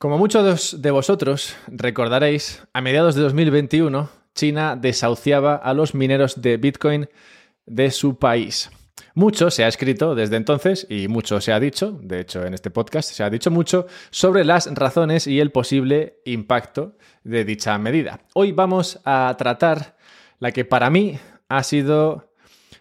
Como muchos de vosotros recordaréis, a mediados de 2021 China desahuciaba a los mineros de Bitcoin de su país. Mucho se ha escrito desde entonces y mucho se ha dicho, de hecho en este podcast se ha dicho mucho, sobre las razones y el posible impacto de dicha medida. Hoy vamos a tratar la que para mí ha sido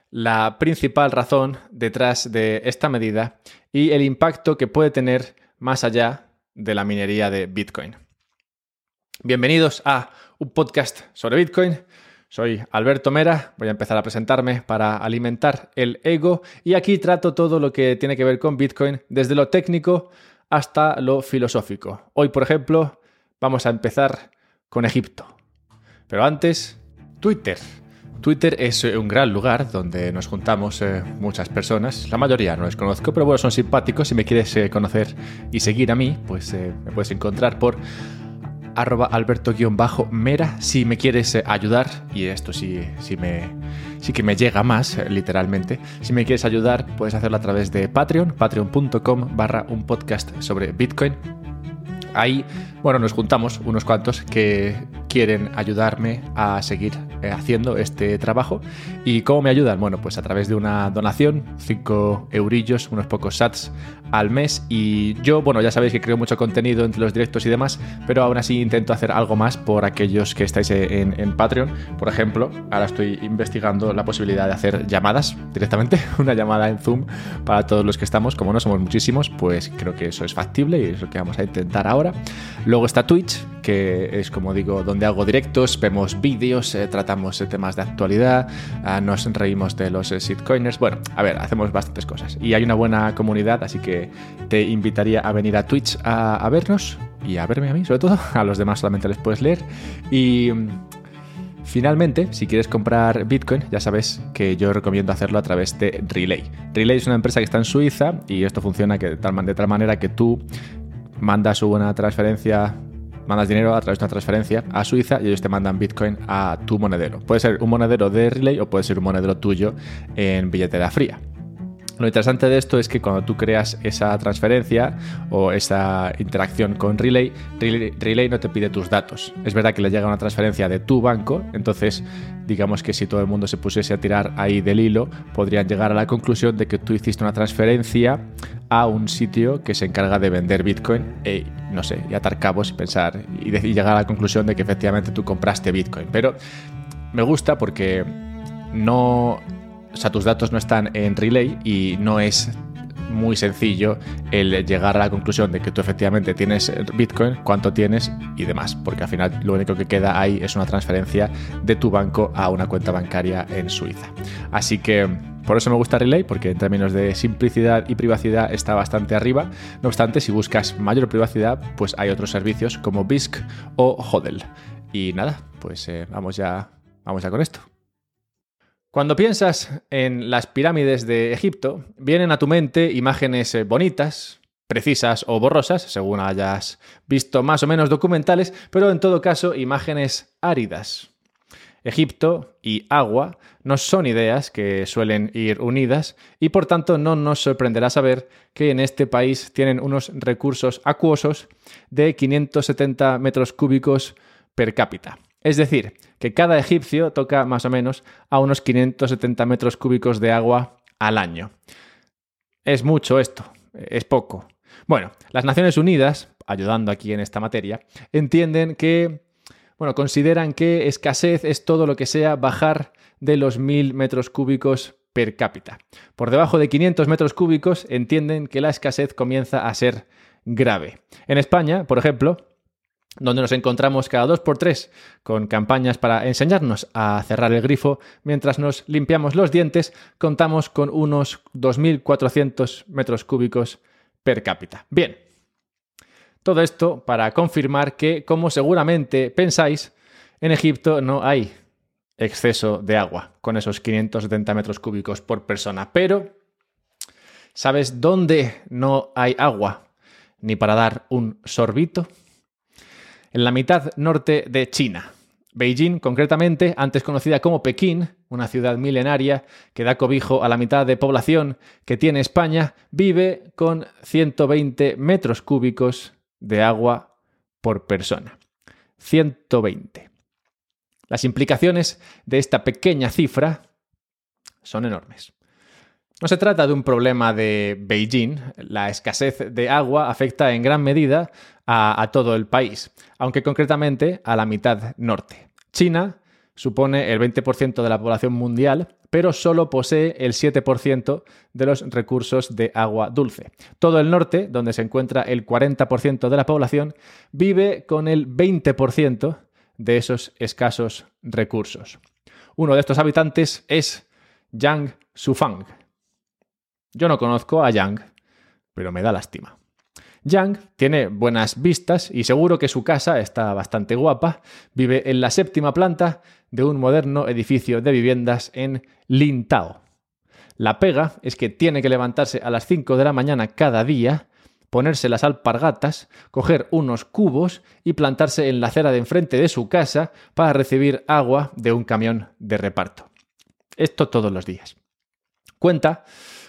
la principal razón detrás de esta medida y el impacto que puede tener más allá de la minería de Bitcoin. Bienvenidos a un podcast sobre Bitcoin. Soy Alberto Mera, voy a empezar a presentarme para alimentar el ego y aquí trato todo lo que tiene que ver con Bitcoin, desde lo técnico hasta lo filosófico. Hoy, por ejemplo, vamos a empezar con Egipto. Pero antes, Twitter. Twitter es eh, un gran lugar donde nos juntamos eh, muchas personas. La mayoría no les conozco, pero bueno, son simpáticos. Si me quieres eh, conocer y seguir a mí, pues me puedes encontrar por arroba alberto-mera si me quieres ayudar, y esto sí, sí, me, sí que me llega más, literalmente, si me quieres ayudar puedes hacerlo a través de Patreon, patreon.com barra un podcast sobre Bitcoin. Ahí, bueno, nos juntamos unos cuantos que quieren ayudarme a seguir eh, haciendo este trabajo. ¿Y cómo me ayudan? Bueno, pues a través de una donación, 5 eurillos, unos pocos sats al mes. Y yo, bueno, ya sabéis que creo mucho contenido entre los directos y demás, pero aún así intento hacer algo más por aquellos que estáis en, en Patreon. Por ejemplo, ahora estoy investigando la posibilidad de hacer llamadas directamente, una llamada en Zoom para todos los que estamos. Como no somos muchísimos, pues creo que eso es factible y es lo que vamos a intentar ahora. Luego está Twitch, que es como digo, donde hago directos, vemos vídeos, eh, tratamos temas de actualidad, ah, nos reímos de los eh, shitcoiners. Bueno, a ver, hacemos bastantes cosas. Y hay una buena comunidad, así que te invitaría a venir a Twitch a, vernos y a verme a mí, sobre todo. A los demás solamente les puedes leer. Y. Finalmente, si quieres comprar Bitcoin, ya sabes que yo recomiendo hacerlo a través de Relay. Relay es una empresa que está en Suiza y esto funciona de tal, de tal manera que tú mandas una transferencia mandas dinero a través de una transferencia a Suiza y ellos te mandan Bitcoin a tu monedero. Puede ser un monedero de Relay o puede ser un monedero tuyo en billetera fría. Lo interesante de esto es que cuando tú creas esa transferencia o esa interacción con Relay, Relay, no te pide tus datos. Es verdad que le llega una transferencia de tu banco, entonces digamos que si todo el mundo se pusiese a tirar ahí del hilo, podrían llegar a la conclusión de que tú hiciste una transferencia a un sitio que se encarga de vender Bitcoin e, no sé, y atar cabos y pensar y, y llegar a la conclusión de que efectivamente tú compraste Bitcoin. Pero me gusta porque no o sea, tus datos no están en relay y no es muy sencillo el llegar a la conclusión de que tú efectivamente tienes Bitcoin, cuánto tienes y demás, porque al final lo único que queda ahí es una transferencia de tu banco a una cuenta bancaria en Suiza. Así que por eso me gusta Relay, porque en términos de simplicidad y privacidad está bastante arriba. No obstante, si buscas mayor privacidad, pues hay otros servicios como BISC o Hodel. Y nada, pues eh, vamos ya, vamos ya con esto. Cuando piensas en las pirámides de Egipto, vienen a tu mente imágenes eh, bonitas, precisas o borrosas, según hayas visto más o menos documentales, pero en todo caso imágenes áridas. Egipto y agua no son ideas que suelen ir unidas y por tanto no nos sorprenderá saber que en este país tienen unos recursos acuosos de 570 metros cúbicos per cápita. Es decir, que cada egipcio toca más o menos a unos 570 metros cúbicos de agua al año. Es mucho esto, es poco. Bueno, las Naciones Unidas, ayudando aquí en esta materia, entienden que, bueno, consideran que escasez es todo lo que sea bajar de los 1000 metros cúbicos per cápita. Por debajo de 500 metros cúbicos entienden que la escasez comienza a ser grave. En España, por ejemplo, donde nos encontramos cada dos por tres con campañas para enseñarnos a cerrar el grifo mientras nos limpiamos los dientes, contamos con unos 2.400 metros cúbicos per cápita. Bien, todo esto para confirmar que, como seguramente pensáis, en Egipto no hay exceso de agua con esos 570 metros cúbicos por persona. Pero, ¿sabes dónde no hay agua? Ni para dar un sorbito en la mitad norte de China. Beijing, concretamente, antes conocida como Pekín, una ciudad milenaria que da cobijo a la mitad de población que tiene España, vive con 120 metros cúbicos de agua por persona. 120. Las implicaciones de esta pequeña cifra son enormes. No se trata de un problema de Beijing. La escasez de agua afecta en gran medida a, todo el país, aunque concretamente a la mitad norte. China supone el 20% de la población mundial, pero solo posee el 7% de los recursos de agua dulce. Todo el norte, donde se encuentra el 40% de la población, vive con el 20% de esos escasos recursos. Uno de estos habitantes es Yang Sufang. Yo no conozco a Yang, pero me da lástima. Yang tiene buenas vistas y seguro que su casa está bastante guapa. Vive en la séptima planta de un moderno edificio de viviendas en Lintao. La pega es que tiene que levantarse a las 5 de la mañana cada día, ponerse las alpargatas, coger unos cubos y plantarse en la acera de enfrente de su casa para recibir agua de un camión de reparto. Esto todos los días. Cuenta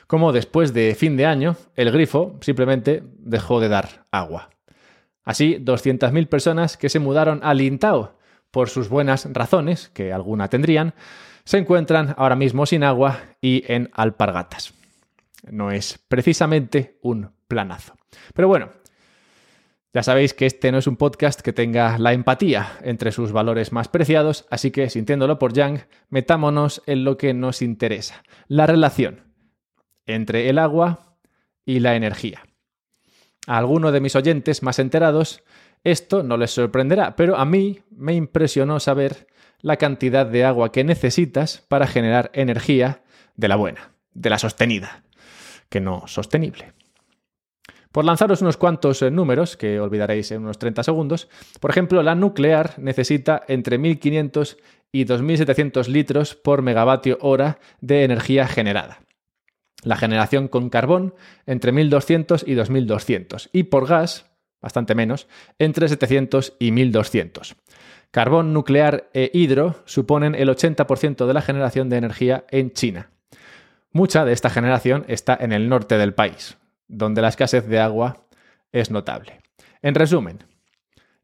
cómo después de fin de año el grifo simplemente dejó de dar agua. Así, 200.000 personas que se mudaron a Lintao por sus buenas razones, que alguna tendrían, se encuentran ahora mismo sin agua y en alpargatas. No es precisamente un planazo. Pero bueno, ya sabéis que este no es un podcast que tenga la empatía entre sus valores más preciados, así que sintiéndolo por Yang, metámonos en lo que nos interesa, la relación entre el agua y la energía. A alguno de mis oyentes más enterados esto no les sorprenderá, pero a mí me impresionó saber la cantidad de agua que necesitas para generar energía de la buena, de la sostenida, que no sostenible. Por lanzaros unos cuantos eh, números que olvidaréis en unos 30 segundos, por ejemplo, la nuclear necesita entre 1.500 y 2.700 litros por megavatio hora de energía generada la generación con carbón entre 1200 y 2200 y por gas, bastante menos, entre 700 y 1200. Carbón, nuclear e hidro suponen el 80% de la generación de energía en China. Mucha de esta generación está en el norte del país, donde la escasez de agua es notable. En resumen,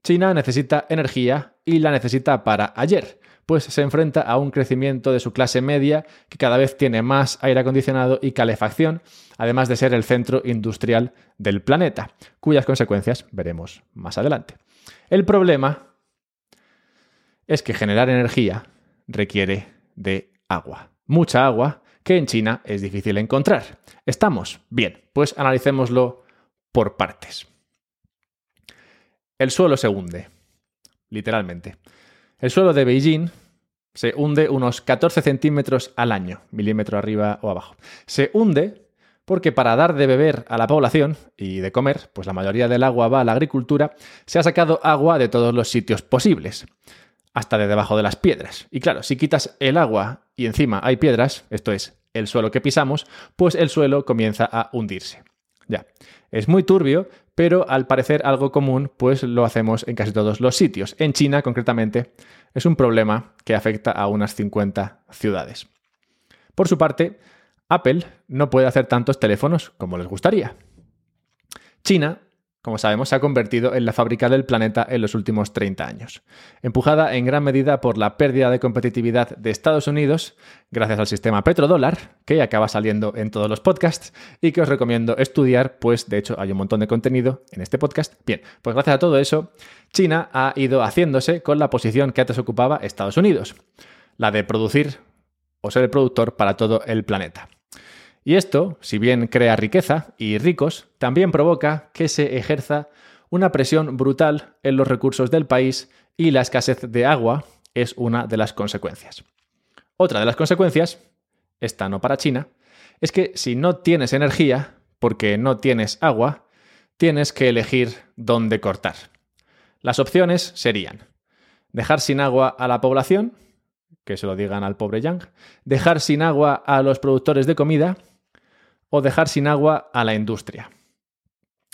China necesita energía y la necesita para ayer, pues se enfrenta a un crecimiento de su clase media que cada vez tiene más aire acondicionado y calefacción, además de ser el centro industrial del planeta, cuyas consecuencias veremos más adelante. El problema es que generar energía requiere de agua, mucha agua, que en China es difícil encontrar. ¿Estamos? Bien, pues analicémoslo por partes. El suelo se hunde, literalmente. El suelo de Beijing se hunde unos 14 centímetros al año, milímetro arriba o abajo. Se hunde porque para dar de beber a la población y de comer, pues la mayoría del agua va a la agricultura, se ha sacado agua de todos los sitios posibles, hasta de debajo de las piedras. Y claro, si quitas el agua y encima hay piedras, esto es, el suelo que pisamos, pues el suelo comienza a hundirse. Ya, es muy turbio, pero al parecer algo común, pues lo hacemos en casi todos los sitios. En China, concretamente, es un problema que afecta a unas 50 ciudades. Por su parte, Apple no puede hacer tantos teléfonos como les gustaría. China como sabemos, se ha convertido en la fábrica del planeta en los últimos 30 años, empujada en gran medida por la pérdida de competitividad de Estados Unidos, gracias al sistema petrodólar, que acaba saliendo en todos los podcasts y que os recomiendo estudiar, pues de hecho hay un montón de contenido en este podcast. Bien, pues gracias a todo eso, China ha ido haciéndose con la posición que antes ocupaba Estados Unidos, la de producir o ser el productor para todo el planeta. Y esto, si bien crea riqueza y ricos, también provoca que se ejerza una presión brutal en los recursos del país y la escasez de agua es una de las consecuencias. Otra de las consecuencias, esta no para China, es que si no tienes energía, porque no tienes agua, tienes que elegir dónde cortar. Las opciones serían dejar sin agua a la población, que se lo digan al pobre Yang, dejar sin agua a los productores de comida, o dejar sin agua a la industria.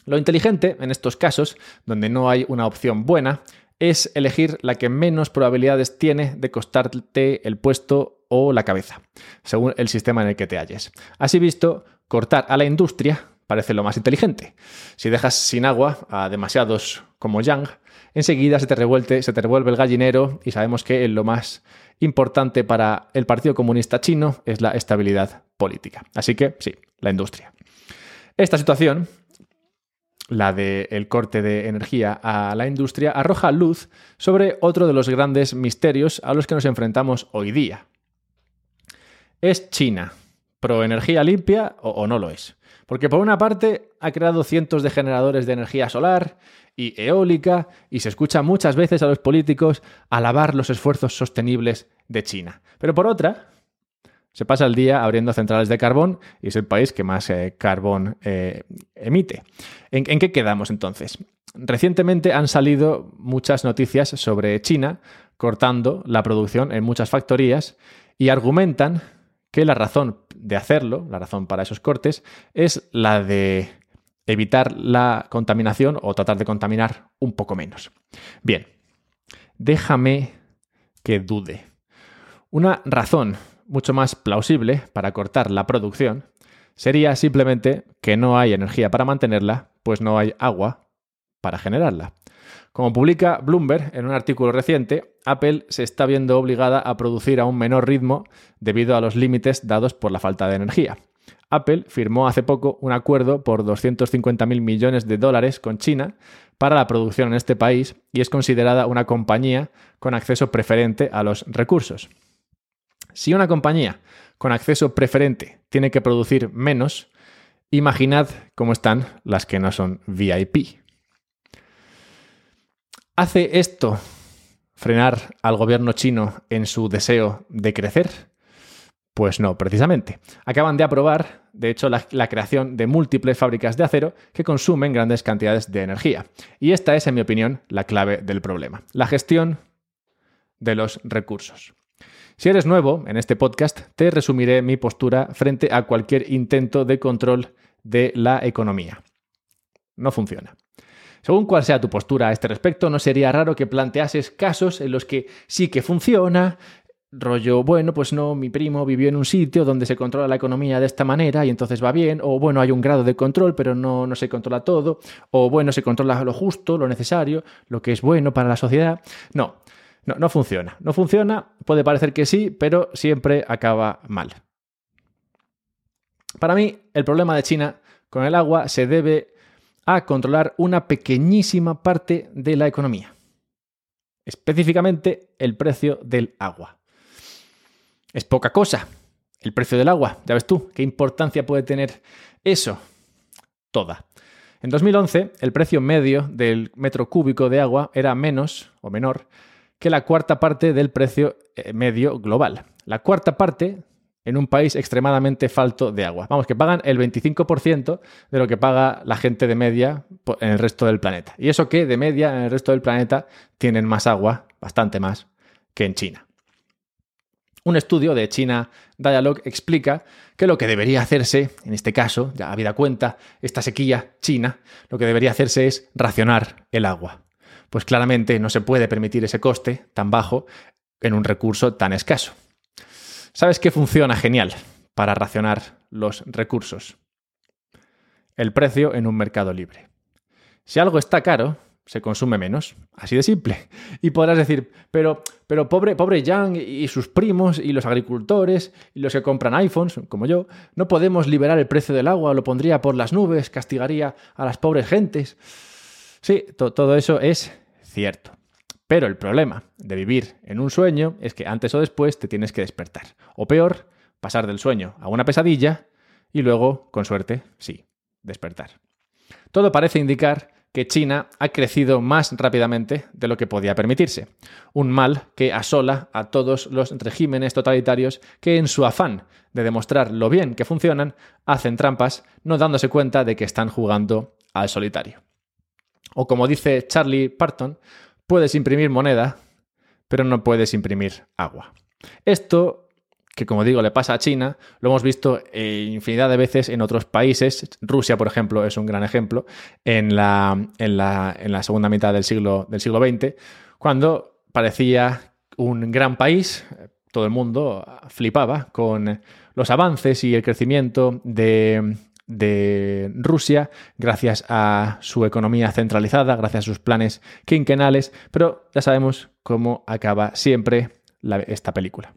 Lo inteligente en estos casos, donde no hay una opción buena, es elegir la que menos probabilidades tiene de costarte el puesto o la cabeza, según el sistema en el que te halles. Así visto, cortar a la industria parece lo más inteligente. Si dejas sin agua a demasiados como Yang, enseguida se te, revuelte, se te revuelve el gallinero y sabemos que lo más importante para el Partido Comunista Chino es la estabilidad política. Así que sí, la industria. Esta situación, la del corte de energía a la industria, arroja luz sobre otro de los grandes misterios a los que nos enfrentamos hoy día. ¿Es China pro energía limpia o, o no lo es? Porque por una parte ha creado cientos de generadores de energía solar y eólica y se escucha muchas veces a los políticos alabar los esfuerzos sostenibles de China. Pero por otra, se pasa el día abriendo centrales de carbón y es el país que más eh, carbón eh, emite. ¿En, ¿En qué quedamos entonces? Recientemente han salido muchas noticias sobre China cortando la producción en muchas factorías y argumentan que la razón de hacerlo, la razón para esos cortes, es la de evitar la contaminación o tratar de contaminar un poco menos. Bien, déjame que dude. Una razón mucho más plausible para cortar la producción sería simplemente que no hay energía para mantenerla, pues no hay agua para generarla. Como publica Bloomberg en un artículo reciente, Apple se está viendo obligada a producir a un menor ritmo debido a los límites dados por la falta de energía. Apple firmó hace poco un acuerdo por 250.000 millones de dólares con China para la producción en este país y es considerada una compañía con acceso preferente a los recursos. Si una compañía con acceso preferente tiene que producir menos, imaginad cómo están las que no son VIP. ¿Hace esto frenar al gobierno chino en su deseo de crecer? Pues no, precisamente. Acaban de aprobar, de hecho, la, creación de múltiples fábricas de acero que consumen grandes cantidades de energía. Y esta es, en mi opinión, la clave del problema. La gestión de los recursos. Si eres nuevo en este podcast, te resumiré mi postura frente a cualquier intento de control de la economía. No funciona. Según cuál sea tu postura a este respecto, no sería raro que planteases casos en los que sí que funciona, rollo, bueno, pues no, mi primo vivió en un sitio donde se controla la economía de esta manera y entonces va bien, o bueno, hay un grado de control, pero no, no se controla todo, o bueno, se controla lo justo, lo necesario, lo que es bueno para la sociedad. No, no, no funciona. No funciona, puede parecer que sí, pero siempre acaba mal. Para mí, el problema de China con el agua se debe a controlar una pequeñísima parte de la economía, específicamente el precio del agua. Es poca cosa. El precio del agua, ya ves tú, ¿qué importancia puede tener eso? Toda. En 2011, el precio medio del metro cúbico de agua era menos o menor que la cuarta parte del precio eh, medio global. La cuarta parte en un país extremadamente falto de agua. Vamos, que pagan el 25% de lo que paga la gente de media en el resto del planeta. Y eso que de media en el resto del planeta tienen más agua, bastante más, que en China. Un estudio de China Dialogue explica que lo que debería hacerse, en este caso, ya habida cuenta, esta sequía china, lo que debería hacerse es racionar el agua. Pues claramente no se puede permitir ese coste tan bajo en un recurso tan escaso. ¿Sabes qué funciona genial para racionar los recursos? El precio en un mercado libre. Si algo está caro, se consume menos. Así de simple. Y podrás decir, pero, pero pobre, pobre Yang y sus primos y los agricultores y los que compran iPhones, como yo, no podemos liberar el precio del agua, lo pondría por las nubes, castigaría a las pobres gentes. Sí, todo eso es cierto. Pero el problema de vivir en un sueño es que antes o después te tienes que despertar. O peor, pasar del sueño a una pesadilla y luego, con suerte, sí, despertar. Todo parece indicar que China ha crecido más rápidamente de lo que podía permitirse. Un mal que asola a todos los regímenes totalitarios que en su afán de demostrar lo bien que funcionan, hacen trampas, no dándose cuenta de que están jugando al solitario. O como dice Charlie Parton, puedes imprimir moneda, pero no puedes imprimir agua. Esto que como digo le pasa a China, lo hemos visto eh, infinidad de veces en otros países. Rusia, por ejemplo, es un gran ejemplo en la, en la, segunda mitad del siglo, del siglo XX, cuando parecía un gran país, todo el mundo flipaba con los avances y el crecimiento de, de Rusia gracias a su economía centralizada, gracias a sus planes quinquenales, pero ya sabemos cómo acaba siempre esta película.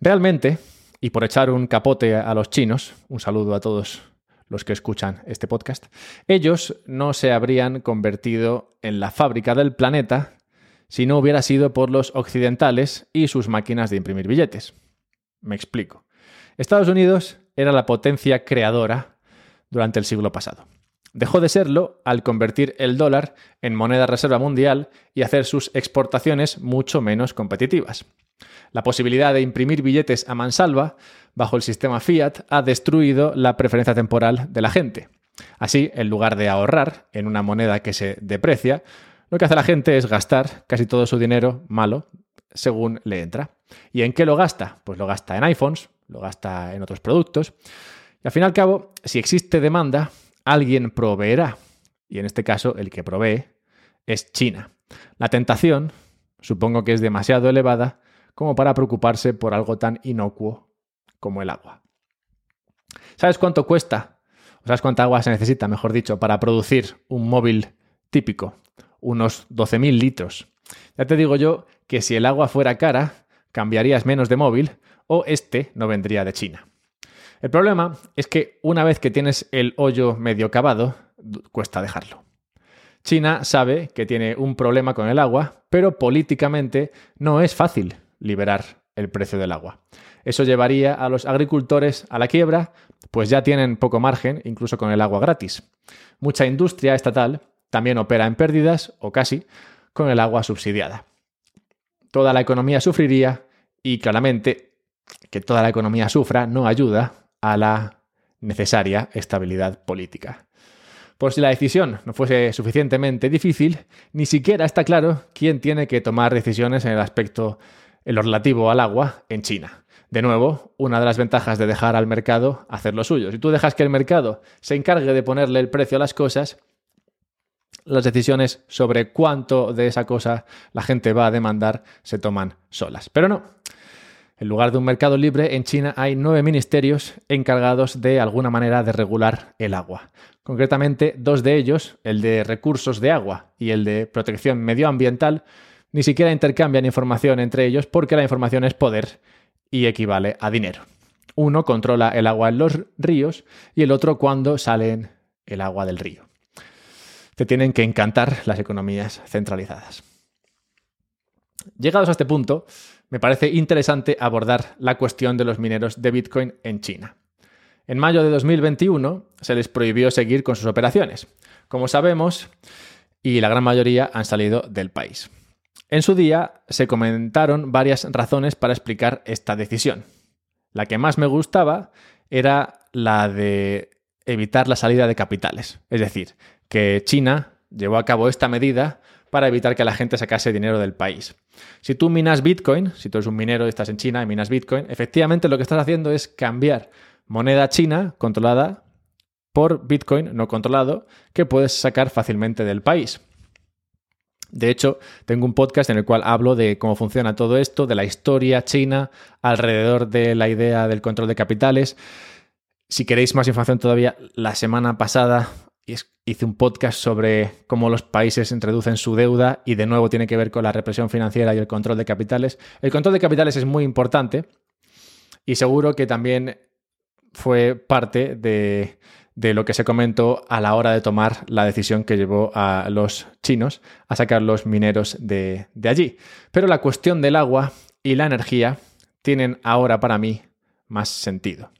Realmente, y por echar un capote a los chinos, un saludo a todos los que escuchan este podcast, ellos no se habrían convertido en la fábrica del planeta si no hubiera sido por los occidentales y sus máquinas de imprimir billetes. Me explico. Estados Unidos era la potencia creadora durante el siglo pasado. Dejó de serlo al convertir el dólar en moneda reserva mundial y hacer sus exportaciones mucho menos competitivas. La posibilidad de imprimir billetes a mansalva bajo el sistema fiat ha destruido la preferencia temporal de la gente. Así, en lugar de ahorrar en una moneda que se deprecia, lo que hace la gente es gastar casi todo su dinero malo según le entra. ¿Y en qué lo gasta? Pues lo gasta en iPhones, lo gasta en otros productos. Y al fin y al cabo, si existe demanda, alguien proveerá. Y en este caso, el que provee es China. La tentación, supongo que es demasiado elevada como para preocuparse por algo tan inocuo como el agua. ¿Sabes cuánto cuesta? ¿O sabes cuánta agua se necesita, mejor dicho, para producir un móvil típico? Unos 12.000 litros. Ya te digo yo que si el agua fuera cara, cambiarías menos de móvil o este no vendría de China. El problema es que una vez que tienes el hoyo medio cavado, cuesta dejarlo. China sabe que tiene un problema con el agua, pero políticamente no es fácil liberar el precio del agua. Eso llevaría a los agricultores a la quiebra, pues ya tienen poco margen, incluso con el agua gratis. Mucha industria estatal también opera en pérdidas, o casi, con el agua subsidiada. Toda la economía sufriría y claramente que toda la economía sufra no ayuda a la necesaria estabilidad política. Por si la decisión no fuese suficientemente difícil, ni siquiera está claro quién tiene que tomar decisiones en el aspecto lo relativo al agua en China. De nuevo, una de las ventajas de dejar al mercado hacer lo suyo. Si tú dejas que el mercado se encargue de ponerle el precio a las cosas, las decisiones sobre cuánto de esa cosa la gente va a demandar se toman solas. Pero no. En lugar de un mercado libre, en China hay nueve ministerios encargados de alguna manera de regular el agua. Concretamente, dos de ellos, el de recursos de agua y el de protección medioambiental, ni siquiera intercambian información entre ellos porque la información es poder y equivale a dinero. Uno controla el agua en los ríos y el otro cuando sale el agua del río. Te tienen que encantar las economías centralizadas. Llegados a este punto, me parece interesante abordar la cuestión de los mineros de Bitcoin en China. En mayo de 2021 se les prohibió seguir con sus operaciones, como sabemos, y la gran mayoría han salido del país. En su día se comentaron varias razones para explicar esta decisión. La que más me gustaba era la de evitar la salida de capitales. Es decir, que China llevó a cabo esta medida para evitar que la gente sacase dinero del país. Si tú minas Bitcoin, si tú eres un minero y estás en China y minas Bitcoin, efectivamente lo que estás haciendo es cambiar moneda china controlada por Bitcoin no controlado que puedes sacar fácilmente del país. De hecho, tengo un podcast en el cual hablo de cómo funciona todo esto, de la historia china alrededor de la idea del control de capitales. Si queréis más información todavía, la semana pasada hice un podcast sobre cómo los países introducen su deuda y de nuevo tiene que ver con la represión financiera y el control de capitales. El control de capitales es muy importante y seguro que también fue parte de lo que se comentó a la hora de tomar la decisión que llevó a los chinos a sacar los mineros de, allí. Pero la cuestión del agua y la energía tienen ahora para mí más sentido.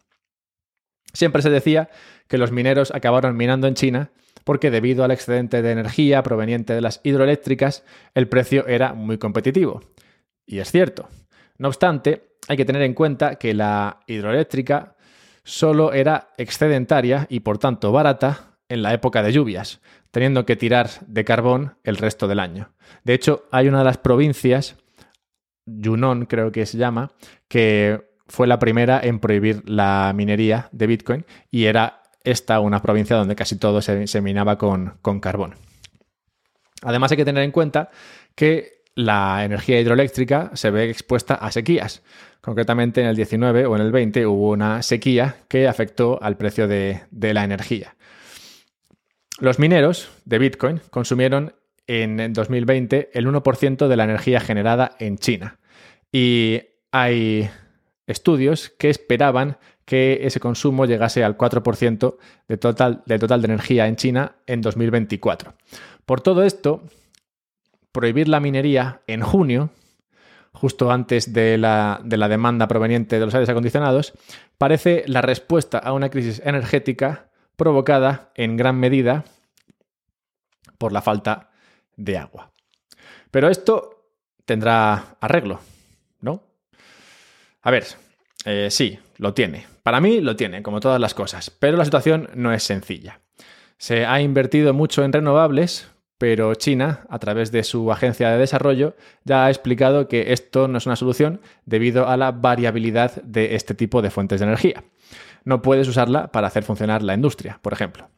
Siempre se decía que los mineros acabaron minando en China porque debido al excedente de energía proveniente de las hidroeléctricas, el precio era muy competitivo. Y es cierto. No obstante, hay que tener en cuenta que la hidroeléctrica solo era excedentaria y por tanto barata en la época de lluvias, teniendo que tirar de carbón el resto del año. De hecho, hay una de las provincias, Yunnan creo que se llama, que fue la primera en prohibir la minería de Bitcoin y era esta una provincia donde casi todo se, minaba con, con carbón. Además hay que tener en cuenta que la energía hidroeléctrica se ve expuesta a sequías. Concretamente en el 19 o en el 20 hubo una sequía que afectó al precio de, de la energía. Los mineros de Bitcoin consumieron en 2020 el 1% de la energía generada en China. Y hay estudios que esperaban que ese consumo llegase al 4% de total, de total de energía en China en 2024. Por todo esto, prohibir la minería en junio, justo antes de la, de la demanda proveniente de los aires acondicionados, parece la respuesta a una crisis energética provocada en gran medida por la falta de agua. Pero esto tendrá arreglo, ¿no? A ver, eh, sí, lo tiene. Para mí lo tiene, como todas las cosas, pero la situación no es sencilla. Se ha invertido mucho en renovables, pero China, a través de su agencia de desarrollo, ya ha explicado que esto no es una solución debido a la variabilidad de este tipo de fuentes de energía. No puedes usarla para hacer funcionar la industria, por ejemplo.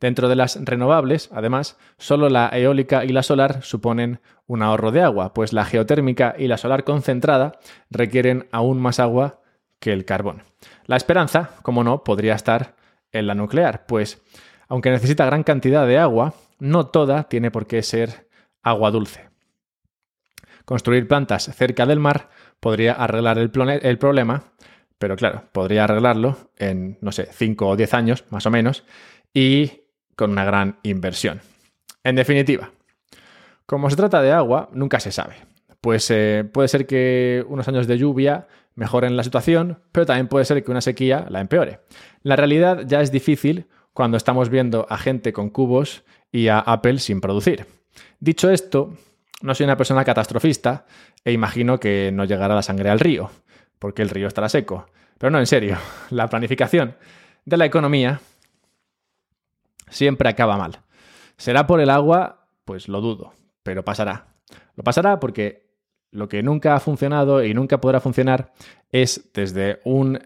Dentro de las renovables, además, solo la eólica y la solar suponen un ahorro de agua, pues la geotérmica y la solar concentrada requieren aún más agua que el carbón. La esperanza, como no, podría estar en la nuclear, pues aunque necesita gran cantidad de agua, no toda tiene por qué ser agua dulce. Construir plantas cerca del mar podría arreglar el, problema, pero claro, podría arreglarlo en, no sé, 5 o 10 años, más o menos, y con una gran inversión. En definitiva, como se trata de agua, nunca se sabe. Pues eh, puede ser que unos años de lluvia mejoren la situación, pero también puede ser que una sequía la empeore. La realidad ya es difícil cuando estamos viendo a gente con cubos y a Apple sin producir. Dicho esto, no soy una persona catastrofista e imagino que no llegará la sangre al río, porque el río estará seco. Pero no, en serio, la planificación de la economía siempre acaba mal. ¿Será por el agua? Pues lo dudo, pero pasará. Lo pasará porque lo que nunca ha funcionado y nunca podrá funcionar es desde un,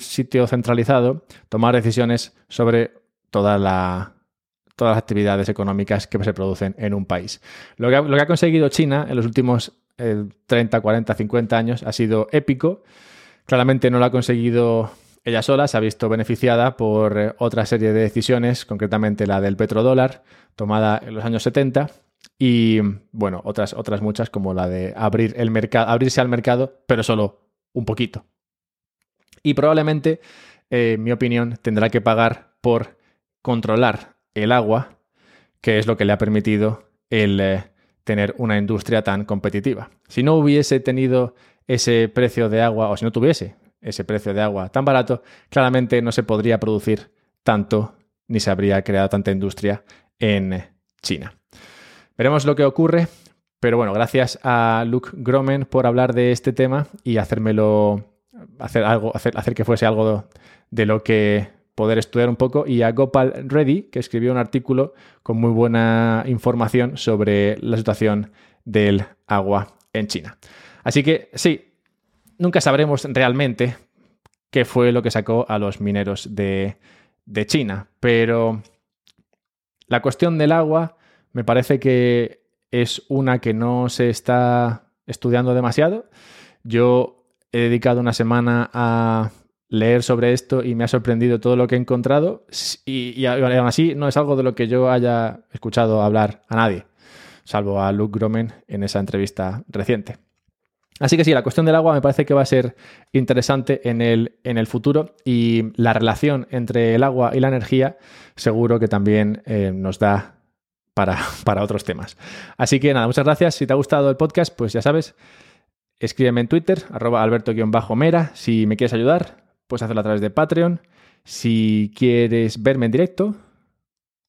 sitio centralizado tomar decisiones sobre todas las actividades económicas que se producen en un país. Lo que, ha, lo que ha conseguido China en los últimos 30, 40, 50 años ha sido épico. Claramente no lo ha conseguido ella sola se ha visto beneficiada por eh, otra serie de decisiones, concretamente la del petrodólar, tomada en los años 70, y bueno, otras, otras muchas como la de abrir el abrirse al mercado, pero solo un poquito. Y probablemente, eh, en mi opinión, tendrá que pagar por controlar el agua, que es lo que le ha permitido el eh, tener una industria tan competitiva. Si no hubiese tenido ese precio de agua, o si no tuviese ese precio de agua tan barato, claramente no se podría producir tanto ni se habría creado tanta industria en China. Veremos lo que ocurre, pero bueno, gracias a Luke Gromen por hablar de este tema y hacérmelo, hacer algo, hacer, hacer que fuese algo de lo que poder estudiar un poco, y a Gopal Reddy, que escribió un artículo con muy buena información sobre la situación del agua en China. Así que sí, nunca sabremos realmente qué fue lo que sacó a los mineros de, China, pero la cuestión del agua me parece que es una que no se está estudiando demasiado. Yo he dedicado una semana a leer sobre esto y me ha sorprendido todo lo que he encontrado y, y, aún así no es algo de lo que yo haya escuchado hablar a nadie, salvo a Luke Gromen en esa entrevista reciente. Así que sí, la cuestión del agua me parece que va a ser interesante en el, en el futuro y la relación entre el agua y la energía seguro que también eh, nos da para, para, otros temas. Así que nada, muchas gracias. Si te ha gustado el podcast, pues ya sabes, escríbeme en Twitter, arroba alberto-mera. Si me quieres ayudar, puedes hacerlo a través de Patreon. Si quieres verme en directo,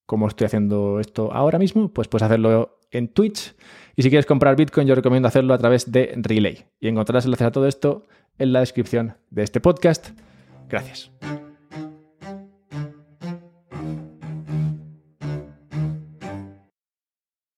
como estoy haciendo esto ahora mismo, pues puedes hacerlo en Twitch. Y si quieres comprar Bitcoin, yo recomiendo hacerlo a través de Relay. Y encontrarás enlaces a todo esto en la descripción de este podcast. Gracias.